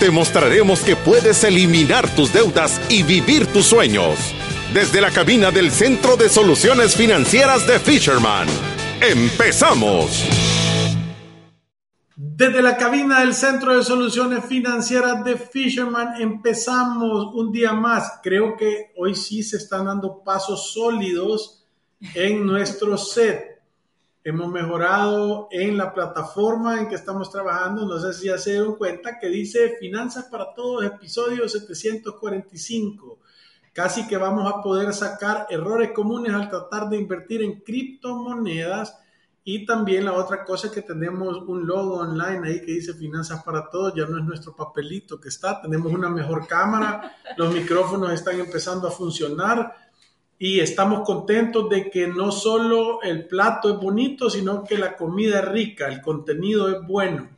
Te mostraremos que puedes eliminar tus deudas y vivir tus sueños. Desde la cabina del Centro de Soluciones Financieras de Fisherman. ¡Empezamos! Desde la cabina del Centro de Soluciones Financieras de Fisherman empezamos un día más. Creo que hoy sí se están dando pasos sólidos en nuestro set. Hemos mejorado en la plataforma en que estamos trabajando. No sé si ya se dieron cuenta que dice Finanzas para Todos, episodio 745. Casi que vamos a poder sacar errores comunes al tratar de invertir en criptomonedas y también la otra cosa es que tenemos un logo online ahí que dice Finanzas para Todos, ya no es nuestro papelito que está, tenemos una mejor cámara, los micrófonos están empezando a funcionar y estamos contentos de que no solo el plato es bonito, sino que la comida es rica, el contenido es bueno.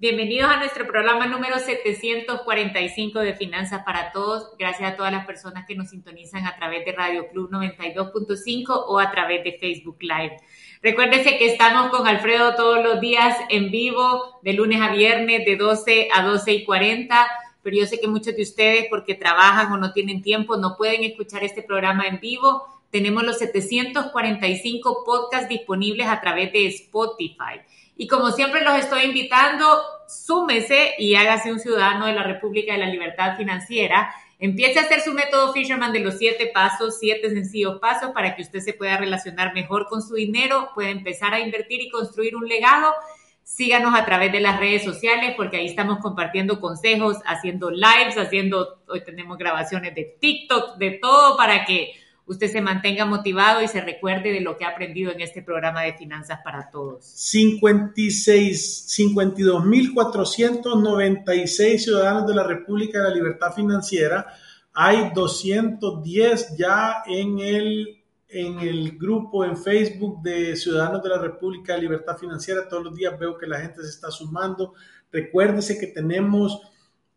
Bienvenidos a nuestro programa número 745 de Finanzas para Todos. Gracias a todas las personas que nos sintonizan a través de Radio Club 92.5 o a través de Facebook Live. Recuérdese que estamos con Alfredo todos los días en vivo, de lunes a viernes, de 12 a 12 y 40. Pero yo sé que muchos de ustedes, porque trabajan o no tienen tiempo, no pueden escuchar este programa en vivo. Tenemos los 745 podcasts disponibles a través de Spotify. Y como siempre los estoy invitando, súmese y hágase un ciudadano de la República de la Libertad Financiera Empiece a hacer su método Fisherman de los siete pasos, siete sencillos pasos para que usted se pueda relacionar mejor con su dinero, pueda empezar a invertir y construir un legado. Síganos a través de las redes sociales porque ahí estamos compartiendo consejos, haciendo lives, haciendo, hoy tenemos grabaciones de TikTok, de todo para que usted se mantenga motivado y se recuerde de lo que ha aprendido en este programa de Finanzas para Todos. 56, 52.496 ciudadanos de la República de la Libertad Financiera. Hay 210 ya en el, en el grupo en Facebook de Ciudadanos de la República de Libertad Financiera. Todos los días veo que la gente se está sumando. Recuérdese que tenemos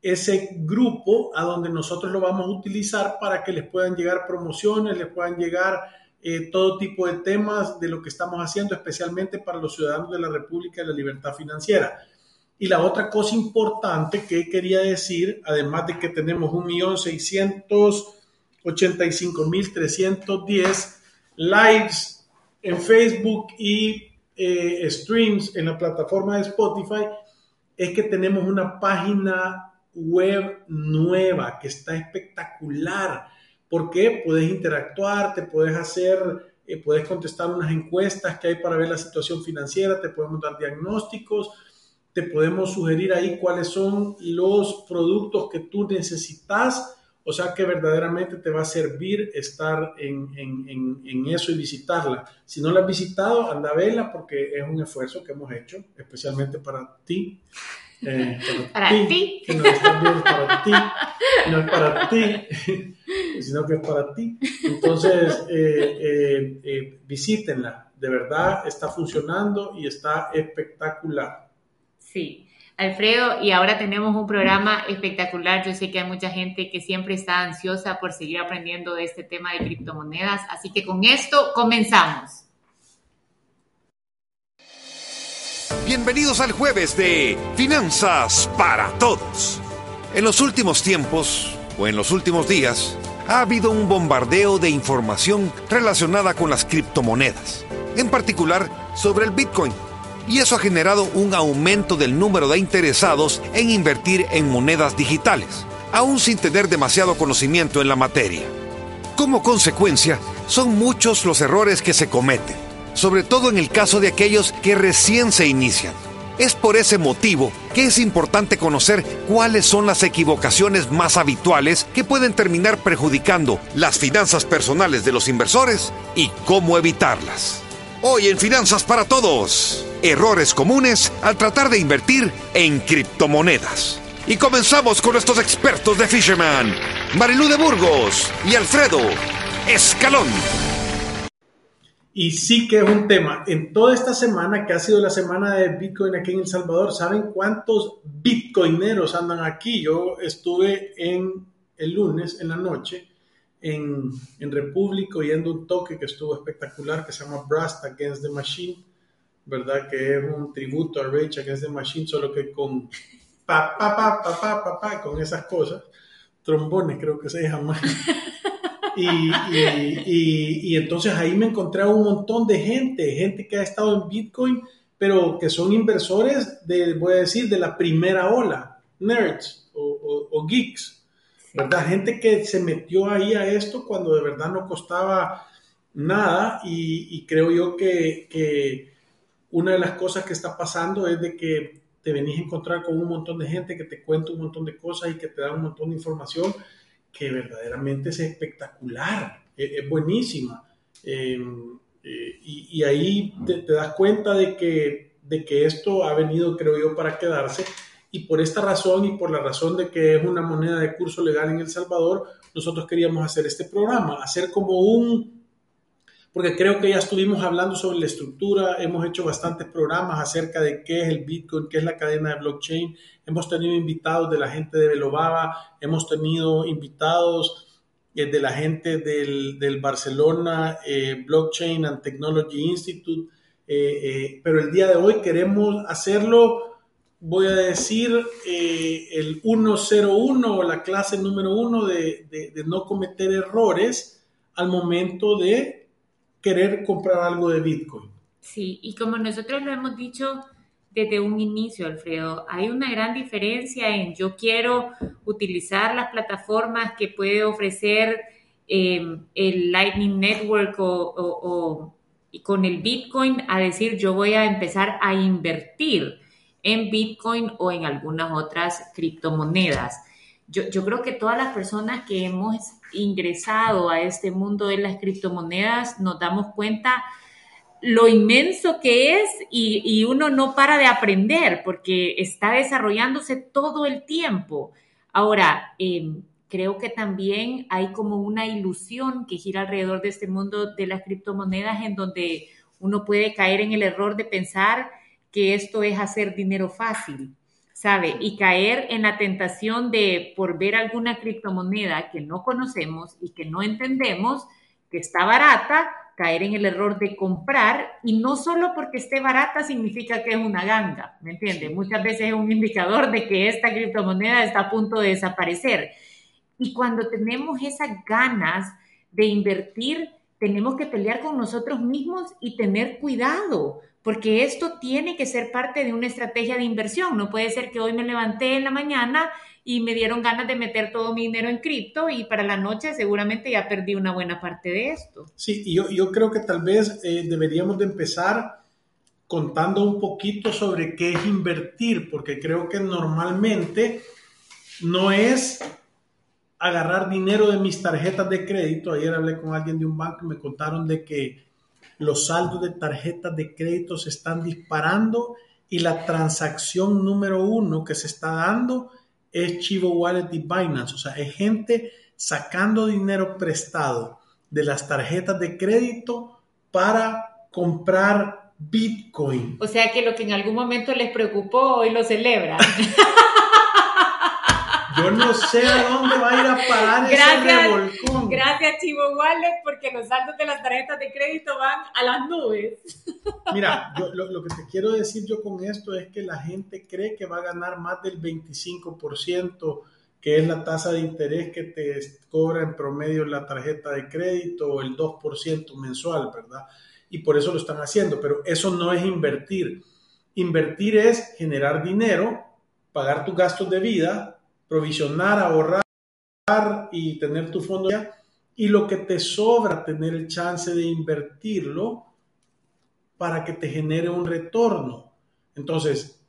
ese grupo a donde nosotros lo vamos a utilizar para que les puedan llegar promociones, les puedan llegar eh, todo tipo de temas de lo que estamos haciendo, especialmente para los ciudadanos de la República de la Libertad Financiera. Y la otra cosa importante que quería decir, además de que tenemos 1.685.310 lives en Facebook y eh, streams en la plataforma de Spotify, es que tenemos una página web nueva que está espectacular. porque Puedes interactuar, te puedes hacer, eh, puedes contestar unas encuestas que hay para ver la situación financiera, te podemos dar diagnósticos, te podemos sugerir ahí cuáles son los productos que tú necesitas. O sea que verdaderamente te va a servir estar en, en, en, eso y visitarla. Si no la has visitado, anda a verla porque es un esfuerzo que hemos hecho, especialmente para ti. Eh, para, ti, Que no es también para ti, no es para ti, sino que es para ti. Entonces, eh, eh, visítenla, de verdad está funcionando y está espectacular. Sí. Alfredo, y ahora tenemos un programa espectacular. Yo sé que hay mucha gente que siempre está ansiosa por seguir aprendiendo de este tema de criptomonedas, así que con esto comenzamos. Bienvenidos al jueves de Finanzas para Todos. En los últimos tiempos, o en los últimos días, ha habido un bombardeo de información relacionada con las criptomonedas, en particular sobre el Bitcoin. Y eso ha generado un aumento del número de interesados en invertir en monedas digitales, aún sin tener demasiado conocimiento en la materia. Como consecuencia, son muchos los errores que se cometen sobre todo en el caso de aquellos que recién se inician. Es por ese motivo que es importante conocer cuáles son las equivocaciones más habituales que pueden terminar perjudicando las finanzas personales de los inversores y cómo evitarlas. Hoy en Finanzas para Todos, errores comunes al tratar de invertir en criptomonedas. Y comenzamos con nuestros expertos de Fisherman, Marilú de Burgos y Alfredo Escalón. Y sí que es un tema. En toda esta semana, que ha sido la semana de Bitcoin aquí en El Salvador, ¿saben cuántos bitcoineros andan aquí? Yo estuve en el lunes en la noche en, en República oyendo un toque que estuvo espectacular que se llama Brust Against the Machine, ¿verdad? Que es un tributo a Rage Against the Machine, solo que con pa, pa, pa, pa, pa, pa, pa con esas cosas. Trombones creo que se llama. Y, y, y, entonces ahí me encontré a un montón de gente, gente que ha estado en Bitcoin, pero que son inversores de, voy a decir, de la primera ola, nerds o, o, geeks, ¿verdad? Gente que se metió ahí a esto cuando de verdad no costaba nada y, creo yo que, una de las cosas que está pasando es de que te venís a encontrar con un montón de gente que te cuenta un montón de cosas y que te da un montón de información que verdaderamente es espectacular, es, buenísima. Em, eh, y, ahí te, das cuenta de que, de que esto ha venido, creo yo, para quedarse. Y por esta razón y por la razón de que es una moneda de curso legal en El Salvador, nosotros queríamos hacer este programa, hacer como un porque creo que ya estuvimos hablando sobre la estructura, hemos hecho bastantes programas acerca de qué es el Bitcoin, qué es la cadena de blockchain, hemos tenido invitados de la gente de Velobaba, hemos tenido invitados eh, de la gente del, Barcelona eh, Blockchain and Technology Institute, eh, pero el día de hoy queremos hacerlo, voy a decir, el 101 o la clase número uno de no cometer errores al momento de querer comprar algo de Bitcoin. Sí, y como nosotros lo hemos dicho desde un inicio, Alfredo, hay una gran diferencia en yo quiero utilizar las plataformas que puede ofrecer em, el Lightning Network o, con el Bitcoin a decir yo voy a empezar a invertir en Bitcoin o en algunas otras criptomonedas. Yo, yo creo que todas las personas que hemos ingresado a este mundo de las criptomonedas, nos damos cuenta lo inmenso que es y, uno no para de aprender porque está desarrollándose todo el tiempo. Ahora, em, creo que también hay como una ilusión que gira alrededor de este mundo de las criptomonedas en donde uno puede caer en el error de pensar que esto es hacer dinero fácil. ¿sabe? Y caer en la tentación de, por ver alguna criptomoneda que no conocemos y que no entendemos, que está barata, caer en el error de comprar y no solo porque esté barata significa que es una ganga, ¿me entiende? Muchas veces es un indicador de que esta criptomoneda está a punto de desaparecer. Y cuando tenemos esas ganas de invertir, tenemos que pelear con nosotros mismos y tener cuidado, porque esto tiene que ser parte de una estrategia de inversión. No puede ser que hoy me levanté en la mañana y me dieron ganas de meter todo mi dinero en cripto y para la noche seguramente ya perdí una buena parte de esto. Sí, yo, yo creo que tal vez eh, deberíamos de empezar contando un poquito sobre qué es invertir, porque creo que normalmente no es agarrar dinero de mis tarjetas de crédito. Ayer hablé con alguien de un banco y me contaron de que los saldos de tarjetas de crédito se están disparando y la transacción número uno que se está dando es Chivo Wallet y Binance. O sea, es gente sacando dinero prestado de las tarjetas de crédito para comprar Bitcoin. O sea que lo que en algún momento les preocupó hoy lo celebran. Yo no sé a dónde va a ir a parar gracias, ese revolcón. Gracias, Chivo Wallet, porque los saldos de las tarjetas de crédito van a las nubes. Mira, lo, que te quiero decir yo con esto es que la gente cree que va a ganar más del 25%, que es la tasa de interés que te cobra en promedio la tarjeta de crédito, o el 2% mensual, ¿verdad? Y por eso lo están haciendo, pero eso no es invertir. Invertir es generar dinero, pagar tus gastos de vida, provisionar, ahorrar y tener tu fondo ya, y lo que te sobra, tener el chance de invertirlo para que te genere un retorno. Entonces,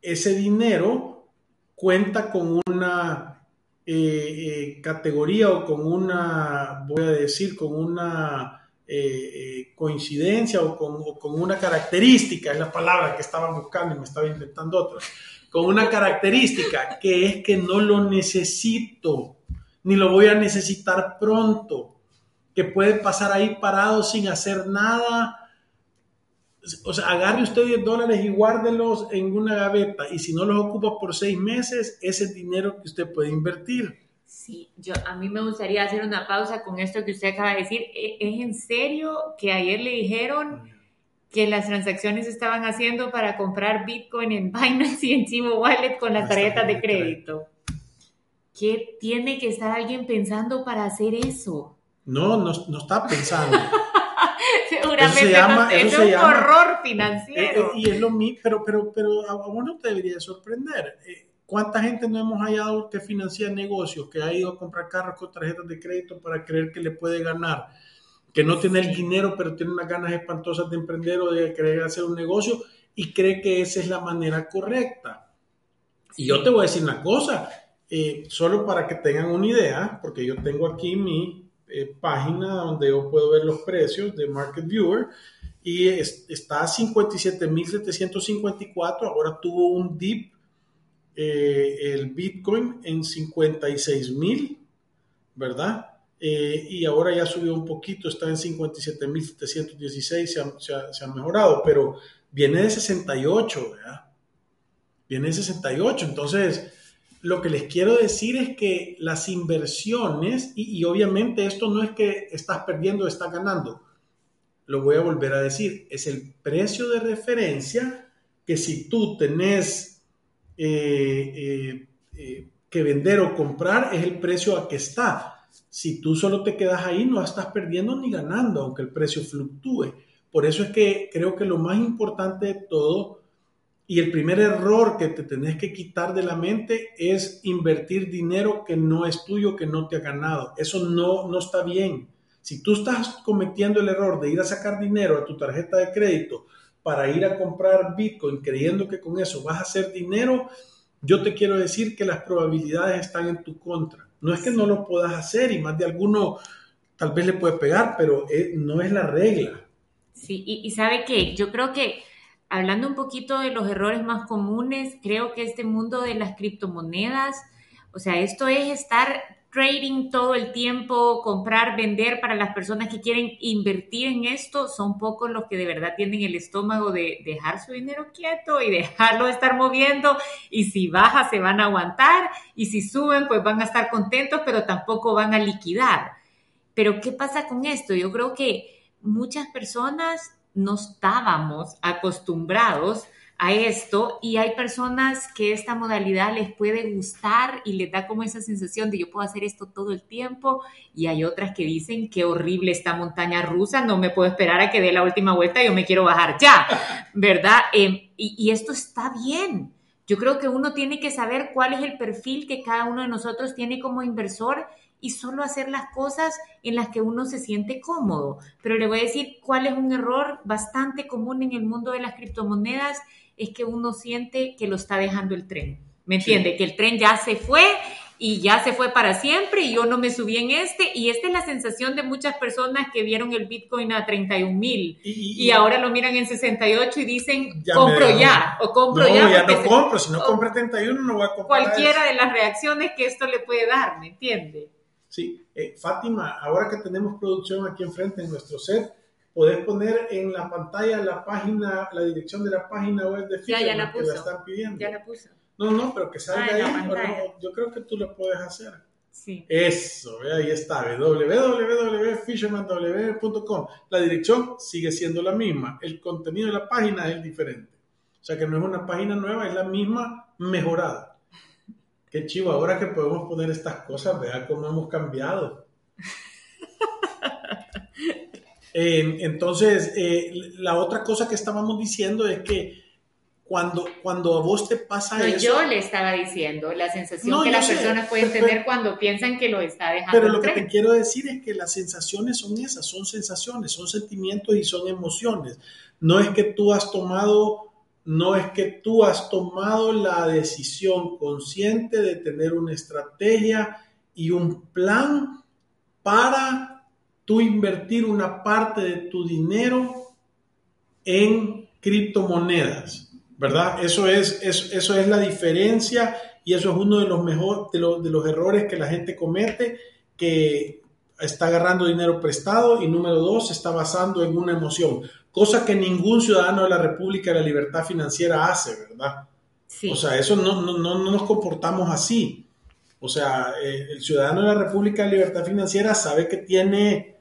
ese dinero cuenta con una eh, eh, categoría o con una, voy a decir, con una eh, coincidencia o con, o con, una característica, es la palabra que estaba buscando y me estaba inventando otra con una característica que es que no lo necesito, ni lo voy a necesitar pronto, que puede pasar ahí parado sin hacer nada. O sea, agarre usted 10 dólares y guárdelos en una gaveta y si no los ocupa por seis meses, ese es dinero que usted puede invertir. Sí, yo a mí me gustaría hacer una pausa con esto que usted acaba de decir. ¿E, ¿Es en serio que ayer le dijeron que las transacciones estaban haciendo para comprar Bitcoin en Binance y en Chivo Wallet con las tarjetas de crédito. ¿Qué tiene que estar alguien pensando para hacer eso? No, no, no está pensando. Seguramente se llama, es un horror financiero. Y es lo mismo, pero, pero, pero a uno te debería sorprender. Eh, ¿Cuánta gente no hemos hallado que financia negocios, que ha ido a comprar carros con tarjetas de crédito para creer que le puede ganar? Que no tiene el dinero, pero tiene unas ganas espantosas de emprender o de querer hacer un negocio y cree que esa es la manera correcta. Y yo te voy a decir una cosa, eh, solo para que tengan una idea, porque yo tengo aquí mi eh, página donde yo puedo ver los precios de Market Viewer y está a 57.754, ahora tuvo un dip eh, el Bitcoin en 56.000, ¿verdad? Eh, y ahora ya subió un poquito, está en 57.716, se ha, se, ha, mejorado, pero viene de 68, ¿verdad? Viene de 68, entonces lo que les quiero decir es que las inversiones, y, obviamente esto no es que estás perdiendo estás ganando, lo voy a volver a decir, es el precio de referencia que si tú tenés eh, eh, que vender o comprar, es el precio a que está si tú solo te quedas ahí, no estás perdiendo ni ganando, aunque el precio fluctúe. Por eso es que creo que lo más importante de todo y el primer error que te tenés que quitar de la mente es invertir dinero que no es tuyo, que no te ha ganado. Eso no, no está bien. Si tú estás cometiendo el error de ir a sacar dinero a tu tarjeta de crédito para ir a comprar Bitcoin creyendo que con eso vas a hacer dinero, yo te quiero decir que las probabilidades están en tu contra. No es que no lo puedas hacer y más de alguno tal vez le puede pegar, pero eh, no es la regla. Sí, y, sabe que yo creo que hablando un poquito de los errores más comunes, creo que este mundo de las criptomonedas, o sea, esto es estar trading todo el tiempo, comprar, vender para las personas que quieren invertir en esto, son pocos los que de verdad tienen el estómago de dejar su dinero quieto y dejarlo de estar moviendo y si baja se van a aguantar y si suben pues van a estar contentos, pero tampoco van a liquidar. Pero ¿qué pasa con esto? Yo creo que muchas personas no estábamos acostumbrados a esto y hay personas que esta modalidad les puede gustar y les da como esa sensación de yo puedo hacer esto todo el tiempo y hay otras que dicen qué horrible esta montaña rusa, no me puedo esperar a que dé la última vuelta, yo me quiero bajar ya, ¿verdad? Em, y, y esto está bien. Yo creo que uno tiene que saber cuál es el perfil que cada uno de nosotros tiene como inversor y solo hacer las cosas en las que uno se siente cómodo. Pero le voy a decir cuál es un error bastante común en el mundo de las criptomonedas es que uno siente que lo está dejando el tren. ¿Me entiende? Que el tren ya se fue y ya se fue para siempre y yo no me subí en este. Y esta es la sensación de muchas personas que vieron el Bitcoin a 31 mil y, ahora lo miran en 68 y dicen, compro ya o compro no, ya. ya no compro, si no compro 31 no voy a comprar. Cualquiera de las reacciones que esto le puede dar, ¿me entiende? Sí, eh, Fátima, ahora que tenemos producción aquí enfrente en nuestro set, Podés poner en la pantalla la página, la dirección de la página web de Fisherman ya, ya la que la están pidiendo. Ya la puse. No, no, pero que salga ah, ahí. yo creo que tú lo puedes hacer. Sí. Eso, ahí está, www.fishermanw.com. La dirección sigue siendo la misma, el contenido de la página es diferente. O sea que no es una página nueva, es la misma mejorada. Qué chivo, ahora que podemos poner estas cosas, vea cómo hemos cambiado. Eh, entonces, eh, la otra cosa que estábamos diciendo es que cuando, cuando a vos te pasa eso... Yo le estaba diciendo la sensación que las personas pueden tener cuando piensan que lo está dejando. Pero lo que te quiero decir es que las sensaciones son esas, son sensaciones, son sentimientos y son emociones. No es que tú has tomado... No es que tú has tomado la decisión consciente de tener una estrategia y un plan para tú invertir una parte de tu dinero en criptomonedas. ¿verdad? Eso es, eso es la diferencia y eso es uno de los, mejor, de, de los errores que la gente comete, que está agarrando dinero prestado y número dos, se está basando en una emoción, cosa que ningún ciudadano de la República de la Libertad Financiera hace, ¿verdad? O sea, eso no, no, no, nos comportamos así. O sea, eh, el ciudadano de la República de Libertad Financiera sabe que tiene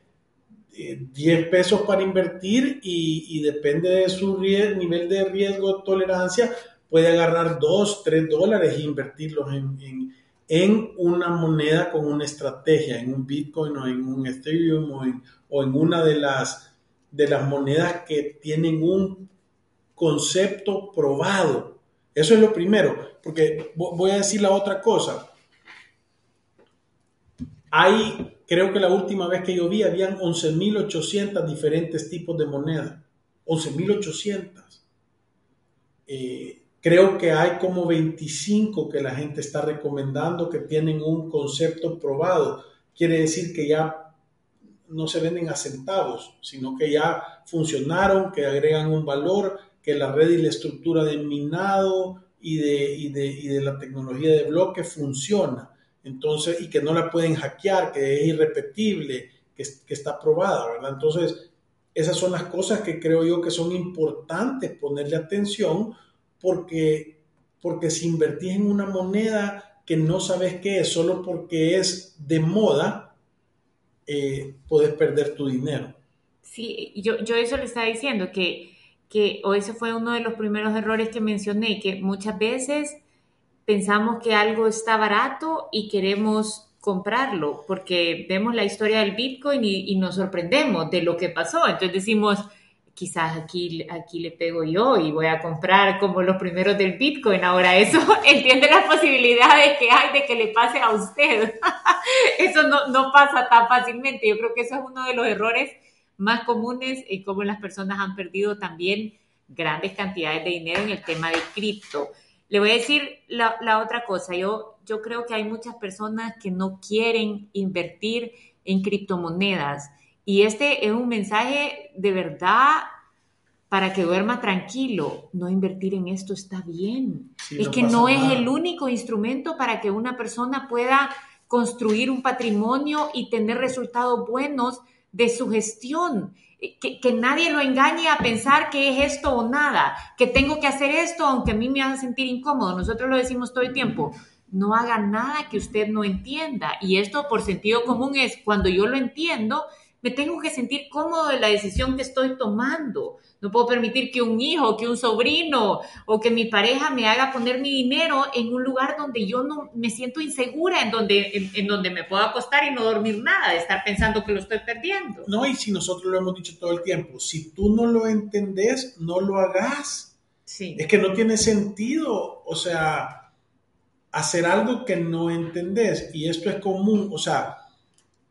10 eh, pesos para invertir y, depende de su nivel de riesgo, tolerancia, puede agarrar 2, 3 dólares e invertirlos en, en, una moneda con una estrategia, en un Bitcoin o en un Ethereum o en, o en una de las, de las monedas que tienen un concepto probado. Eso es lo primero, porque voy a decir la otra cosa. Hay, creo que la última vez que yo vi, habían 11.800 diferentes tipos de moneda. 11.800. Eh, creo que hay como 25 que la gente está recomendando que tienen un concepto probado. Quiere decir que ya no se venden a centavos, sino que ya funcionaron, que agregan un valor, que la red y la estructura de minado y de, y de, y de la tecnología de bloque funciona entonces, y que no la pueden hackear, que es irrepetible, que, que está probada, ¿verdad? Entonces, esas son las cosas que creo yo que son importantes ponerle atención porque, porque si invertís en una moneda que no sabes qué es, solo porque es de moda, eh, puedes perder tu dinero. Sí, yo, yo eso le estaba diciendo, que, que o ese fue uno de los primeros errores que mencioné, que muchas veces pensamos que algo está barato y queremos comprarlo porque vemos la historia del Bitcoin y, nos sorprendemos de lo que pasó. Entonces decimos, quizás aquí, aquí le pego yo y voy a comprar como los primeros del Bitcoin. Ahora eso entiende las posibilidades que hay de que le pase a usted. eso no, no pasa tan fácilmente. Yo creo que eso es uno de los errores más comunes y cómo las personas han perdido también grandes cantidades de dinero en el tema de cripto. Le voy a decir la, otra cosa. Yo, yo creo que hay muchas personas que no quieren invertir en criptomonedas. Y este es un mensaje de verdad para que duerma tranquilo. No invertir en esto está bien. es que no es el único instrumento para que una persona pueda construir un patrimonio y tener resultados buenos de su gestión que, nadie lo engañe a pensar que es esto o nada, que tengo que hacer esto aunque a mí me haga sentir incómodo. Nosotros lo decimos todo el tiempo. No haga nada que usted no entienda. Y esto por sentido común es cuando yo lo entiendo, me tengo que sentir cómodo de la decisión que estoy tomando. No puedo permitir que un hijo, que un sobrino o que mi pareja me haga poner mi dinero en un lugar donde yo no me siento insegura, en donde, en, donde me puedo acostar y no dormir nada, de estar pensando que lo estoy perdiendo. No, y si nosotros lo hemos dicho todo el tiempo, si tú no lo entendés, no lo hagas. Sí. Es que no tiene sentido, o sea, hacer algo que no entendés. Y esto es común, o sea,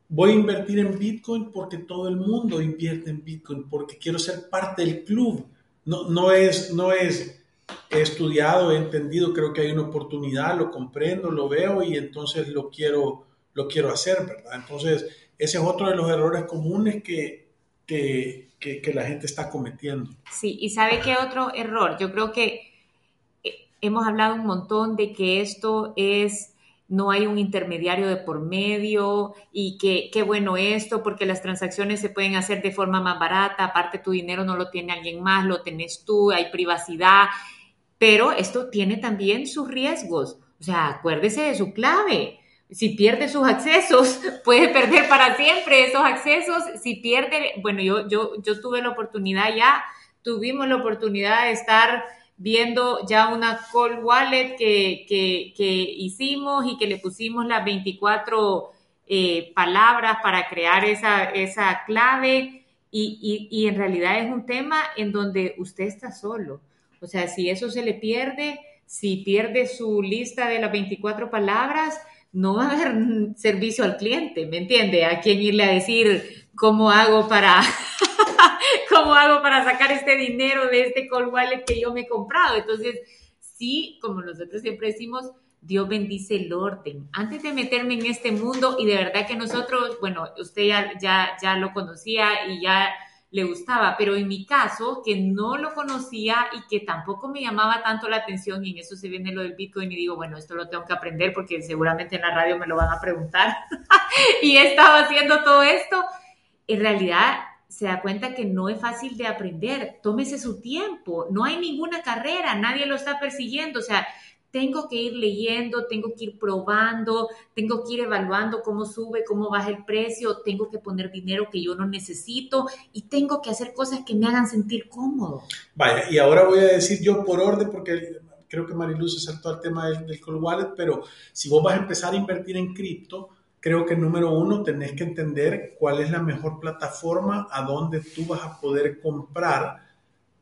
voy a invertir en Bitcoin porque todo el mundo invierte en Bitcoin, porque quiero ser parte del club. No, no, es, no es, he estudiado, he entendido, creo que hay una oportunidad, lo comprendo, lo veo y entonces lo quiero, lo quiero hacer, ¿verdad? Entonces, ese es otro de los errores comunes que, que, que la gente está cometiendo. Sí, y ¿sabe qué otro error? Yo creo que eh, hemos hablado un montón de que esto es no hay un intermediario de por medio y qué bueno esto porque las transacciones se pueden hacer de forma más barata, aparte tu dinero no lo tiene alguien más, lo tenés tú, hay privacidad, pero esto tiene también sus riesgos, o sea, acuérdese de su clave. Si pierde sus accesos, puede perder para siempre esos accesos. Si pierde, bueno, yo, yo, yo tuve la oportunidad ya, tuvimos la oportunidad de estar viendo ya una call wallet que, hicimos y que le pusimos las 24 eh, palabras para crear esa, esa clave y, y, en realidad es un tema en donde usted está solo. O sea, si eso se le pierde, si pierde su lista de las 24 palabras, no va a haber servicio al cliente, ¿me entiende? A quién irle a decir cómo hago para ¿Cómo hago para sacar este dinero de este call wallet que yo me he comprado? Entonces, sí, como nosotros siempre decimos, Dios bendice el orden. Antes de meterme en este mundo, y de verdad que nosotros, bueno, usted ya, ya, ya lo conocía y ya le gustaba, pero en mi caso, que no lo conocía y que tampoco me llamaba tanto la atención, y en eso se viene lo del Bitcoin, y digo, bueno, esto lo tengo que aprender porque seguramente en la radio me lo van a preguntar, y he estado haciendo todo esto, en realidad se da cuenta que no es fácil de aprender, tómese su tiempo, no hay ninguna carrera, nadie lo está persiguiendo, o sea, tengo que ir leyendo, tengo que ir probando, tengo que ir evaluando cómo sube, cómo baja el precio, tengo que poner dinero que yo no necesito y tengo que hacer cosas que me hagan sentir cómodo. Vaya, y ahora voy a decir yo por orden, porque creo que Mariluz se saltó al tema del, del Cold Wallet, pero si vos vas a empezar a invertir en cripto, creo que número uno tenés que entender cuál es la mejor plataforma a donde tú vas a poder comprar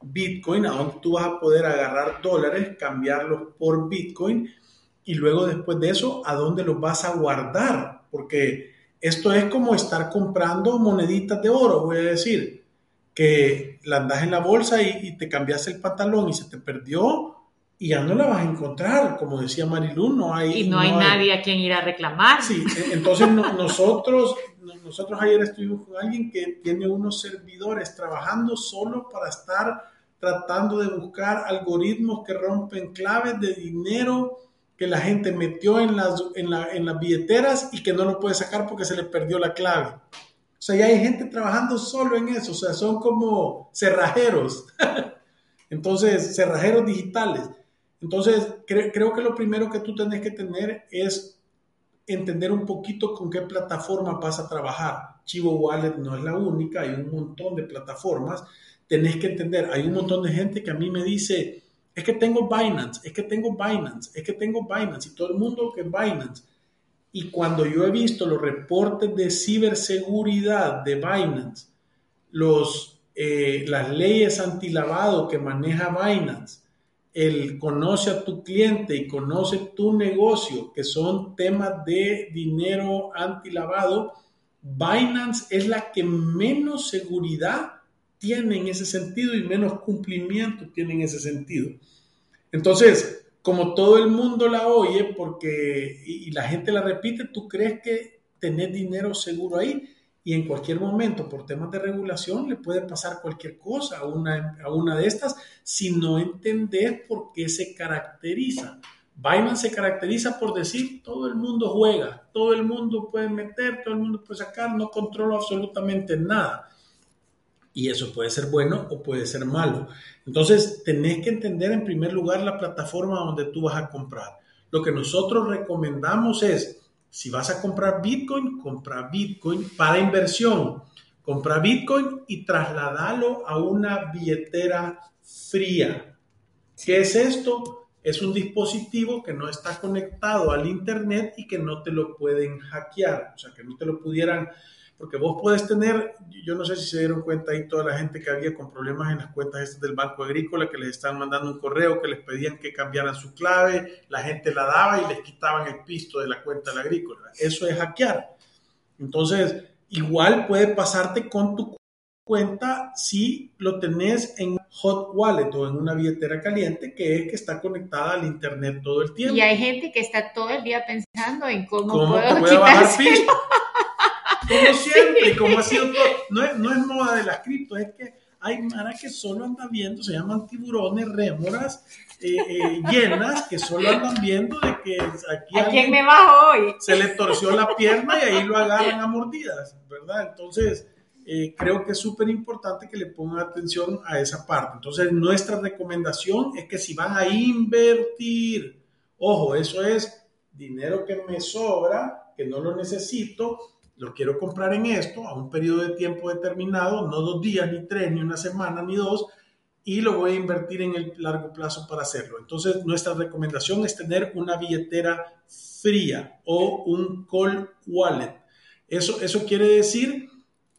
Bitcoin, a donde tú vas a poder agarrar dólares, cambiarlos por Bitcoin y luego después de eso, a dónde los vas a guardar, porque esto es como estar comprando moneditas de oro, voy a decir, que la andas en la bolsa y, te cambias el pantalón y se te perdió y ya no la vas a encontrar, como decía Marilu, no hay... Y no, hay, nadie a quien ir a reclamar. Sí, e, entonces nosotros, nosotros ayer estuvimos con alguien que tiene unos servidores trabajando solo para estar tratando de buscar algoritmos que rompen claves de dinero que la gente metió en las, en, las billeteras y que no lo puede sacar porque se le perdió la clave. O sea, ya hay gente trabajando solo en eso, o sea, son como cerrajeros. Entonces, cerrajeros digitales. Entonces, creo que lo primero que tú tienes que tener es entender un poquito con qué plataforma vas a trabajar. Chivo Wallet no es la única, hay un montón de plataformas tenés que entender, hay un montón de gente que a mí me dice, es que tengo Binance, es que tengo Binance, es que tengo Binance, y todo el mundo que Binance. Y cuando yo he visto los reportes de ciberseguridad de Binance, los, eh, las leyes antilavado que maneja Binance, el conoce a tu cliente y conoce tu negocio, que son temas de dinero antilavado, Binance es la que menos seguridad tiene en ese sentido y menos cumplimiento tiene en ese sentido. Entonces, como todo el mundo la oye porque y, la gente la repite, tú crees que tenés dinero seguro ahí y en cualquier momento por temas de regulación le puede pasar cualquier cosa a una, a una de estas si no entendés por qué se caracteriza. Binance se caracteriza por decir todo el mundo juega, todo el mundo puede meter, todo el mundo puede sacar, no controlo absolutamente nada y eso puede ser bueno o puede ser malo. Entonces, tenés que entender en primer lugar la plataforma donde tú vas a comprar. Lo que nosotros recomendamos es, si vas a comprar Bitcoin, compra Bitcoin para inversión. Compra Bitcoin y trasladalo a una billetera fría. ¿Qué es esto? Es un dispositivo que no está conectado al Internet y que no te lo pueden hackear, o sea, que no te lo pudieran porque vos puedes tener, yo no sé si se dieron cuenta ahí toda la gente que había con problemas en las cuentas estas del Banco Agrícola, que les estaban mandando un correo, que les pedían que cambiaran su clave, la gente la daba y les quitaban el pisto de la cuenta del Agrícola. Eso es hackear. Entonces, igual puede pasarte con tu cuenta si lo tenés en hot wallet o en una billetera caliente que es que está conectada al internet todo el tiempo. Y hay gente que está todo el día pensando en cómo, puedo, puedo bajar como siempre, como ha sido todo. No es, no es moda de las cripto, es que hay mara que solo andan viendo, se llaman tiburones, rémoras, eh, eh, llenas, que solo andan viendo de que aquí ¿A quién me bajo hoy? se le torció la pierna y ahí lo agarran a mordidas, ¿verdad? Entonces, eh, creo que es súper importante que le pongan atención a esa parte. Entonces, nuestra recomendación es que si van a invertir, ojo, eso es dinero que me sobra, que no lo necesito, lo quiero comprar en esto a un periodo de tiempo determinado, no dos días, ni tres, ni una semana, ni dos, y lo voy a invertir en el largo plazo para hacerlo. Entonces, nuestra recomendación es tener una billetera fría o un cold wallet. Eso, eso quiere decir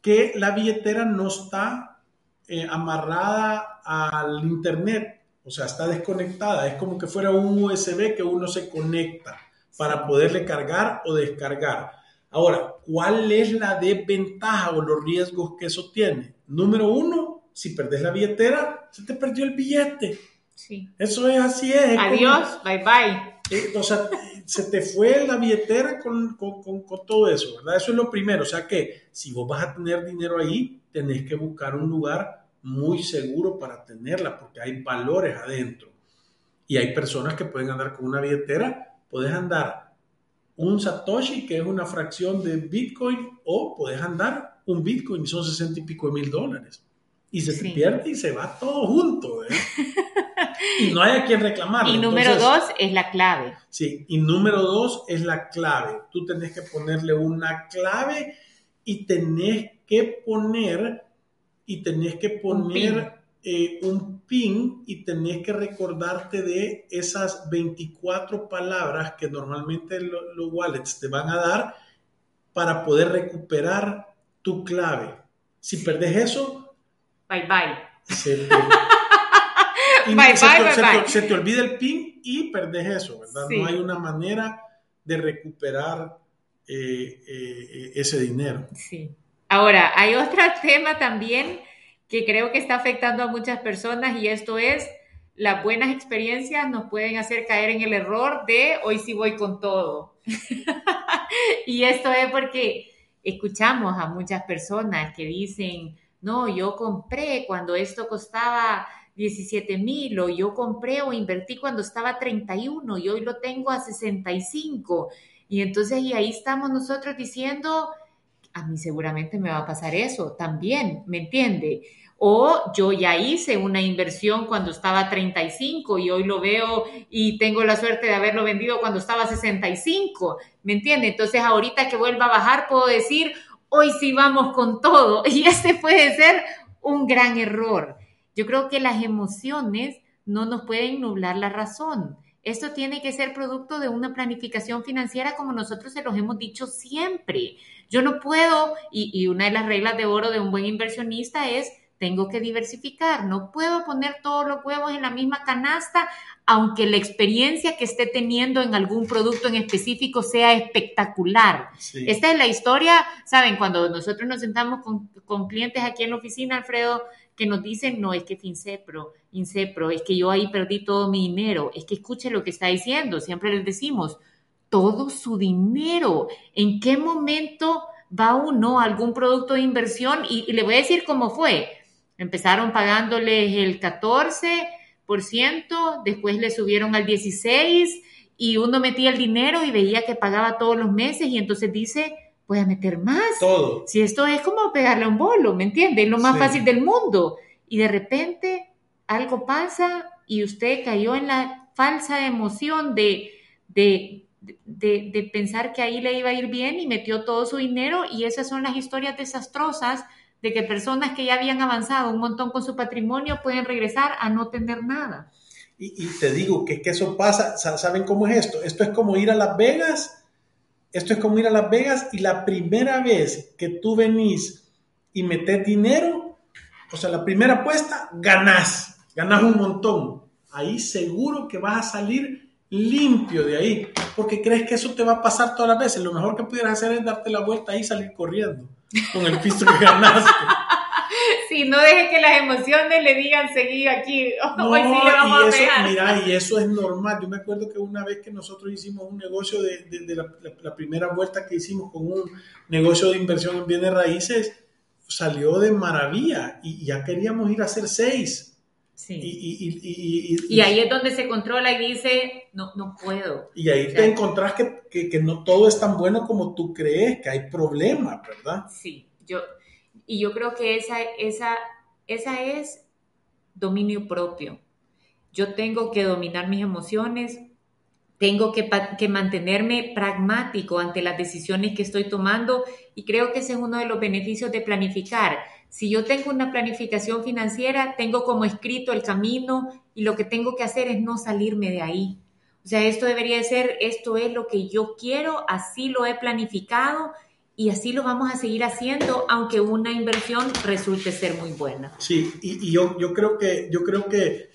que la billetera no está eh, amarrada al internet, o sea, está desconectada. Es como que fuera un USB que uno se conecta para poderle cargar o descargar. Ahora, ¿cuál es la desventaja o los riesgos que eso tiene? Número uno, si perdés la billetera, se te perdió el billete. Sí. Eso es así es. Adiós, bye bye. Eh, o sea, se te fue la billetera con, con, con, todo eso, ¿verdad? Eso es lo primero. O sea que si vos vas a tener dinero ahí, tenés que buscar un lugar muy seguro para tenerla, porque hay valores adentro. Y hay personas que pueden andar con una billetera, puedes andar un Satoshi, que es una fracción de Bitcoin, o puedes andar un Bitcoin, y son 60 y pico de mil dólares. Y se te pierde y se va todo junto. ¿eh? y no hay a quien reclamar. Y número dos es la clave. Sí, y número dos es la clave. Tú tenés que ponerle una clave y tenés que poner, y tenés que poner un pin, eh, y tenés que recordarte de esas 24 palabras que normalmente los wallets te van a dar para poder recuperar tu clave. Si perdes eso, bye bye. se, te, olvida el pin y perdes eso, ¿verdad? No hay una manera de recuperar eh, eh, ese dinero. Sí. Ahora, hay otro tema también que creo que está afectando a muchas personas y esto es las buenas experiencias nos pueden hacer caer en el error de hoy sí voy con todo. y esto es porque escuchamos a muchas personas que dicen, no, yo compré cuando esto costaba 17 mil o yo compré o invertí cuando estaba 31 y hoy lo tengo a 65. Y entonces, y ahí estamos nosotros diciendo, a mí seguramente me va a pasar eso también, ¿me entiende? O yo ya hice una inversión cuando estaba 35 y hoy lo veo y tengo la suerte de haberlo vendido cuando estaba 65, ¿me entiende? Entonces ahorita que vuelva a bajar puedo decir, hoy sí vamos con todo. Y este puede ser un gran error. Yo creo que las emociones no nos pueden nublar la razón. Esto tiene que ser producto de una planificación financiera como nosotros se los hemos dicho siempre. Yo no puedo, y, una de las reglas de oro de un buen inversionista es, tengo que diversificar, no puedo poner todos los huevos en la misma canasta, aunque la experiencia que esté teniendo en algún producto en específico sea espectacular. Esta es la historia, ¿saben? Cuando nosotros nos sentamos con, con clientes aquí en la oficina, Alfredo, que nos dicen, no, es que Fincepro, Incepro, es que yo ahí perdí todo mi dinero, es que escuche lo que está diciendo, siempre les decimos, todo su dinero, ¿en qué momento va uno a algún producto de inversión? Y, le voy a decir cómo fue. Empezaron pagándoles el 14%, después le subieron al 16% y uno metía el dinero y veía que pagaba todos los meses y entonces dice, voy a meter más. Todo. Si esto es como pegarle a un bolo, ¿me entiende? Es lo más fácil del mundo. Y de repente algo pasa y usted cayó en la falsa emoción de, de, de, de, pensar que ahí le iba a ir bien y metió todo su dinero y esas son las historias desastrosas de que personas que ya habían avanzado un montón con su patrimonio pueden regresar a no tener nada. Y, y te digo que, que eso pasa, ¿saben cómo es esto? Esto es como ir a Las Vegas esto es como ir a Las Vegas y la primera vez que tú venís y metes dinero, o sea, la primera apuesta, ganás, ganás un montón. Ahí seguro que vas a salir limpio de ahí, porque crees que eso te va a pasar todas las veces. Lo mejor que pudieras hacer es darte la vuelta ahí y salir corriendo con el piso que ganaste. Sí, no deje que las emociones le digan seguir aquí. No, Hoy sí le vamos y eso, Mira, y eso es normal. Yo me acuerdo que una vez que nosotros hicimos un negocio de, de, la, primera vuelta que hicimos con un negocio de inversión en bienes raíces, salió de maravilla y ya queríamos ir a hacer seis. Sí. Y, y, y, ahí es donde se controla y dice, no, no puedo. Y ahí te encontrás que, que, que no todo es tan bueno como tú crees, que hay problemas, ¿verdad? Sí, yo, y yo creo que esa, esa, esa es dominio propio. Yo tengo que dominar mis emociones, tengo que, que, mantenerme pragmático ante las decisiones que estoy tomando y creo que ese es uno de los beneficios de planificar. Si yo tengo una planificación financiera, tengo como escrito el camino y lo que tengo que hacer es no salirme de ahí. O sea, esto debería de ser, esto es lo que yo quiero, así lo he planificado y así lo vamos a seguir haciendo, aunque una inversión resulte ser muy buena. Sí, y, yo, yo, creo que, yo creo que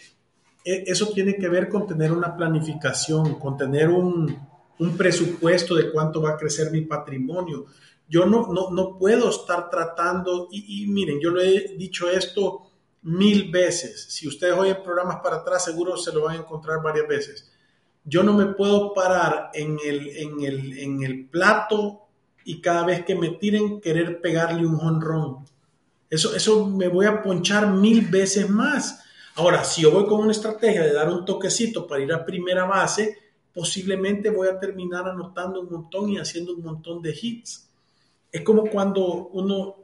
e, eso tiene que ver con tener una planificación, con tener un, un presupuesto de cuánto va a crecer mi patrimonio. Yo no, no, no puedo estar tratando, y, miren, yo le he dicho esto mil veces, si ustedes oyen programas para atrás, seguro se lo van a encontrar varias veces. yo no me puedo parar en el, en el, en el plato y cada vez que me tiren querer pegarle un jonrón. Eso, eso me voy a ponchar mil veces más. Ahora, si yo voy con una estrategia de dar un toquecito para ir a primera base, posiblemente voy a terminar anotando un montón y haciendo un montón de hits. Es como cuando uno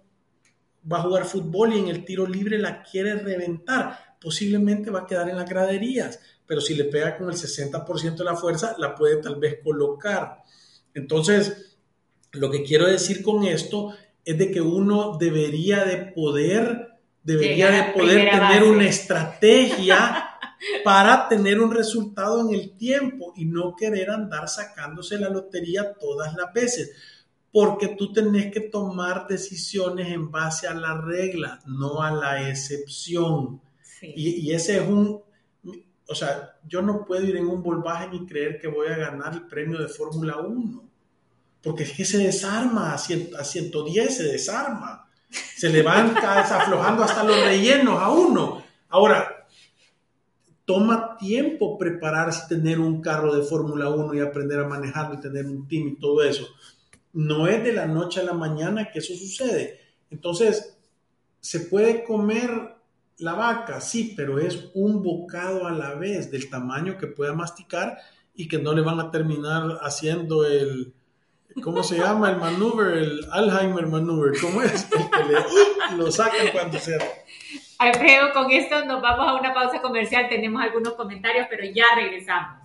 va a jugar fútbol y en el tiro libre la quiere reventar. Posiblemente va a quedar en las graderías, pero si le pega con el 60% de la fuerza, la puede tal vez colocar. Entonces, lo que quiero decir con esto es de que uno debería de poder, debería de poder tener una estrategia para tener un resultado en el tiempo y no querer andar sacándose la lotería todas las veces porque tú tenés que tomar decisiones en base a la regla, no a la excepción. Y, ese es un, o sea, yo no puedo ir en un volvaje ni creer que voy a ganar el premio de Fórmula 1, porque es que se desarma, a, 110 se desarma, se levanta aflojando hasta los rellenos a uno. Ahora, toma tiempo prepararse, tener un carro de Fórmula 1 y aprender a manejarlo y tener un team y todo eso no es de la noche a la mañana que eso sucede. Entonces, ¿se puede comer la vaca? Sí, pero es un bocado a la vez del tamaño que pueda masticar y que no le van a terminar haciendo el, ¿cómo se llama? El maneuver, el Alzheimer maneuver. ¿Cómo es? El que le, lo sacan cuando sea. Alfredo, con esto nos vamos a una pausa comercial. Tenemos algunos comentarios, pero ya regresamos.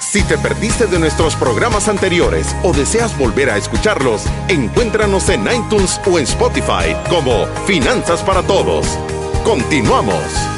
Si te perdiste de nuestros programas anteriores o deseas volver a escucharlos, encuéntranos en iTunes o en Spotify como Finanzas para Todos. Continuamos.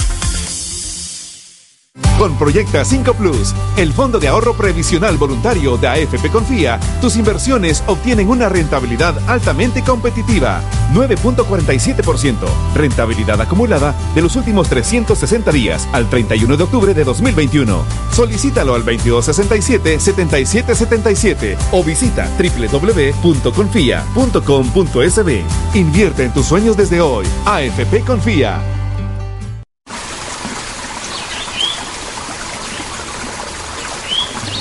Con Proyecta 5 Plus, el Fondo de Ahorro Previsional Voluntario de AFP Confía, tus inversiones obtienen una rentabilidad altamente competitiva, 9.47%, rentabilidad acumulada de los últimos 360 días al 31 de octubre de 2021. Solicítalo al 2267-7777 o visita www.confia.com.sb. Invierte en tus sueños desde hoy. AFP Confía.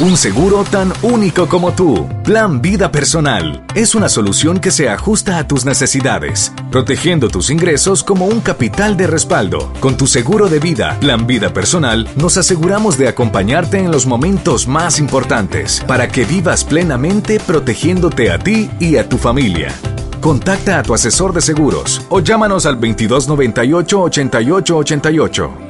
Un seguro tan único como tú. Plan Vida Personal. Es una solución que se ajusta a tus necesidades, protegiendo tus ingresos como un capital de respaldo. Con tu seguro de vida, Plan Vida Personal, nos aseguramos de acompañarte en los momentos más importantes para que vivas plenamente protegiéndote a ti y a tu familia. Contacta a tu asesor de seguros o llámanos al 2298 8888.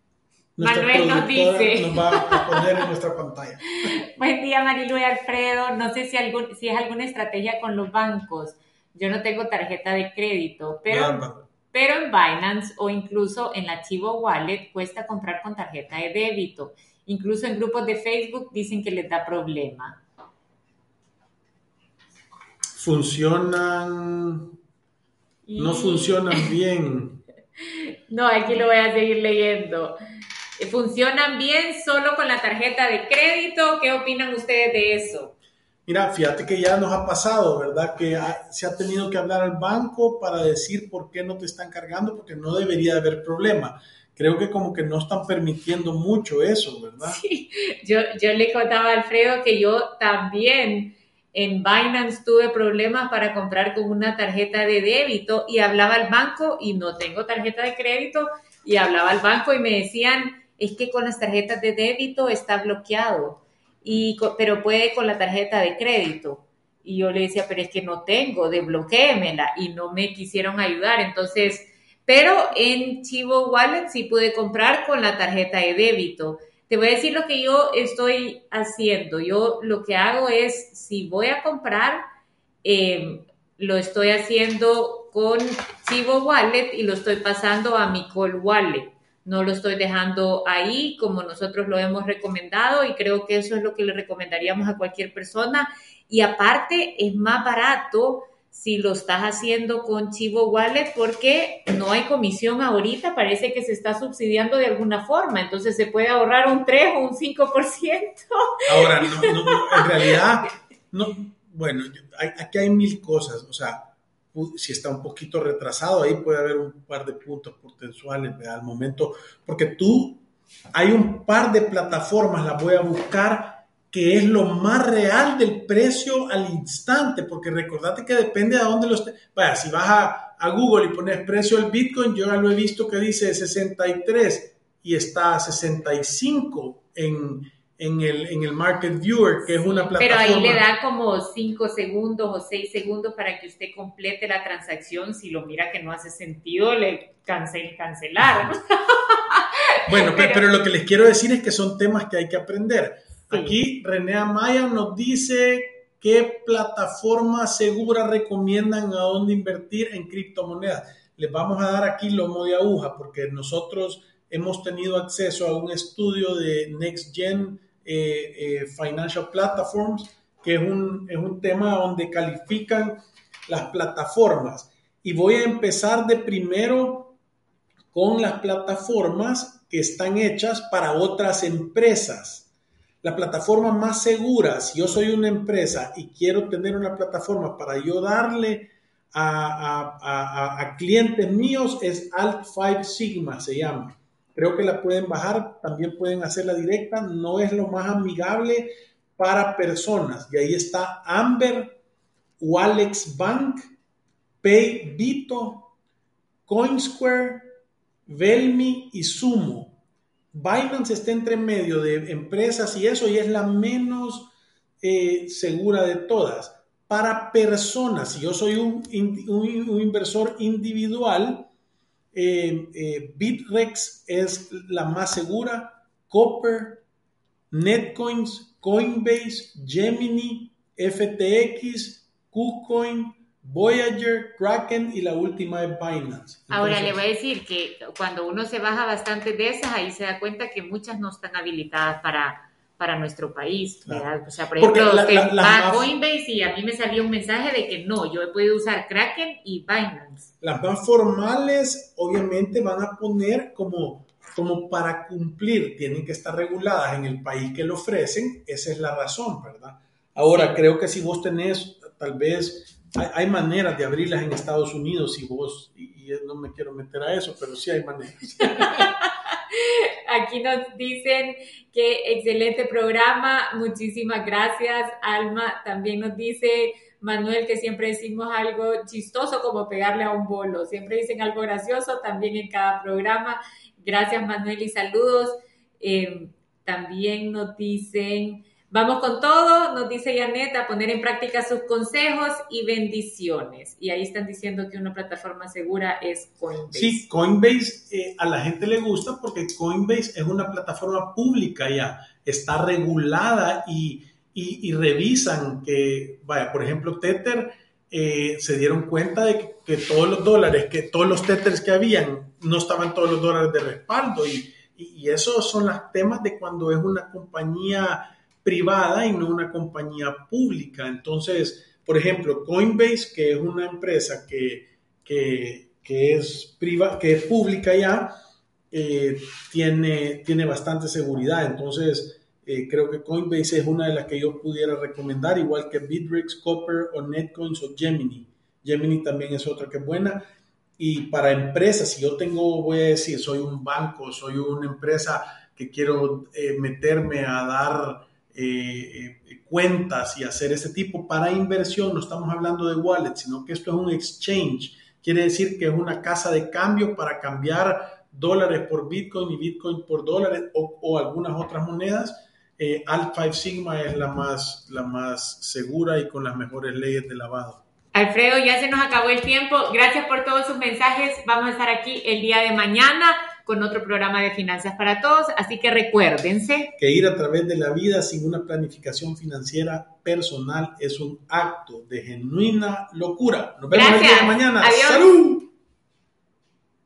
Manuel nos dice. Nos va a poner en nuestra pantalla. Buen día, Marilu y Alfredo. No sé si, algún, si es alguna estrategia con los bancos. Yo no tengo tarjeta de crédito, pero, pero en Binance o incluso en la Chivo Wallet cuesta comprar con tarjeta de débito. Incluso en grupos de Facebook dicen que les da problema. Funcionan. No funcionan bien. No, aquí lo voy a seguir leyendo. ¿Funcionan bien solo con la tarjeta de crédito? ¿Qué opinan ustedes de eso? Mira, fíjate que ya nos ha pasado, ¿verdad? Que se ha tenido que hablar al banco para decir por qué no te están cargando, porque no debería haber problema. Creo que como que no están permitiendo mucho eso, ¿verdad? Sí, yo, yo le contaba a Alfredo que yo también en Binance tuve problemas para comprar con una tarjeta de débito y hablaba al banco y no tengo tarjeta de crédito y hablaba al banco y me decían, es que con las tarjetas de débito está bloqueado, y, pero puede con la tarjeta de crédito. Y yo le decía, pero es que no tengo, desbloquéemela y no me quisieron ayudar. Entonces, pero en Chivo Wallet sí pude comprar con la tarjeta de débito. Te voy a decir lo que yo estoy haciendo. Yo lo que hago es, si voy a comprar, em, lo estoy haciendo con Chivo Wallet y lo estoy pasando a mi Call Wallet. No lo estoy dejando ahí como nosotros lo hemos recomendado y creo que eso es lo que le recomendaríamos a cualquier persona. Y aparte es más barato si lo estás haciendo con Chivo Wallet porque no hay comisión ahorita, parece que se está subsidiando de alguna forma, entonces se puede ahorrar un 3 o un 5%. Ahora, en realidad, no, bueno, aquí hay mil cosas, o sea, si está un poquito retrasado, ahí puede haber un par de puntos potenciales al momento, porque tú, hay un par de plataformas, las voy a buscar que es lo más real del precio al instante, porque recordate que depende de dónde los... Vaya, si vas a, Google y pones precio del Bitcoin, yo ya lo he visto que dice 63 y está a 65 en, en, el, en el Market Viewer, que es una plataforma... Pero ahí le da como 5 segundos o 6 segundos para que usted complete la transacción. Si lo mira que no hace sentido, le cancel, cancelar. Bueno, pero, pero lo que les quiero decir es que son temas que hay que aprender Aquí René Amaya nos dice qué plataforma segura recomiendan a dónde invertir en criptomonedas. Les vamos a dar aquí lomo de aguja porque nosotros hemos tenido acceso a un estudio de Next Gen eh, eh, Financial Platforms, que es un, es un tema donde califican las plataformas. Y voy a empezar de primero con las plataformas que están hechas para otras empresas. La plataforma más segura, si yo soy una empresa y quiero tener una plataforma para yo darle a, clientes míos, es Alt 5 Sigma, se llama. Creo que la pueden bajar, también pueden hacerla directa, no es lo más amigable para personas. Y ahí está Amber, Walex Bank, PayBito, Coinsquare, Velmi y Sumo. Binance está entre medio de empresas y eso y es la menos eh, segura de todas. Para personas, si yo soy un, inversor individual, eh, eh, Bitrex es la más segura, Copper, Netcoins, Coinbase, Gemini, FTX, KuCoin, Voyager, Kraken y la última es Binance. Ahora le voy a decir que cuando uno se baja bastante de esas, ahí se da cuenta que muchas no están habilitadas para, para nuestro país. O sea, por ejemplo, va Coinbase y a mí me salió un mensaje de que no, yo he podido usar Kraken y Binance. Las más formales obviamente van a poner como, como para cumplir, tienen que estar reguladas en el país que lo ofrecen, esa es la razón, ¿verdad? Ahora, creo que si vos tenés tal vez hay, maneras de abrirlas en Estados Unidos y vos, y, no me quiero meter a eso, pero sí hay maneras. Aquí nos dicen que excelente programa, muchísimas gracias. Alma también nos dice, Manuel, que siempre decimos algo chistoso como pegarle a un bolo. Siempre dicen algo gracioso también en cada programa. Gracias, Manuel, y saludos. Eh, también nos dicen, Vamos con todo, nos dice Janet, poner en práctica sus consejos y bendiciones. Y ahí están diciendo que una plataforma segura es Coinbase. Sí, Coinbase eh, a la gente le gusta porque Coinbase es una plataforma pública ya, está regulada y, revisan que, vaya, por ejemplo, Tether eh, se dieron cuenta de que, todos los dólares, que todos los Tethers que habían, no estaban todos los dólares de respaldo. Y, y, y esos son los temas de cuando es una compañía privada y no una compañía pública. Entonces, por ejemplo, Coinbase, que es una empresa que, es, priva, que es pública ya, eh, tiene, tiene bastante seguridad. Entonces, eh, creo que Coinbase es una de las que yo pudiera recomendar, igual que Bittrex, Copper o Netcoins o Gemini. Gemini también es otra que es buena. Y para empresas, si yo tengo, voy a decir, soy un banco, soy una empresa que quiero eh, meterme a dar eh, eh, cuentas y hacer ese tipo para inversión. No estamos hablando de wallet, sino que esto es un exchange. Quiere decir que es una casa de cambio para cambiar dólares por Bitcoin y Bitcoin por dólares o, algunas otras monedas. Eh, Alt 5 Sigma es la más, la más segura y con las mejores leyes de lavado. Alfredo, ya se nos acabó el tiempo. Gracias por todos sus mensajes. Vamos a estar aquí el día de mañana con otro programa de Finanzas para Todos. Así que recuérdense que ir a través de la vida sin una planificación financiera personal es un acto de genuina locura. Nos vemos el día de mañana. Adiós. ¡Salud!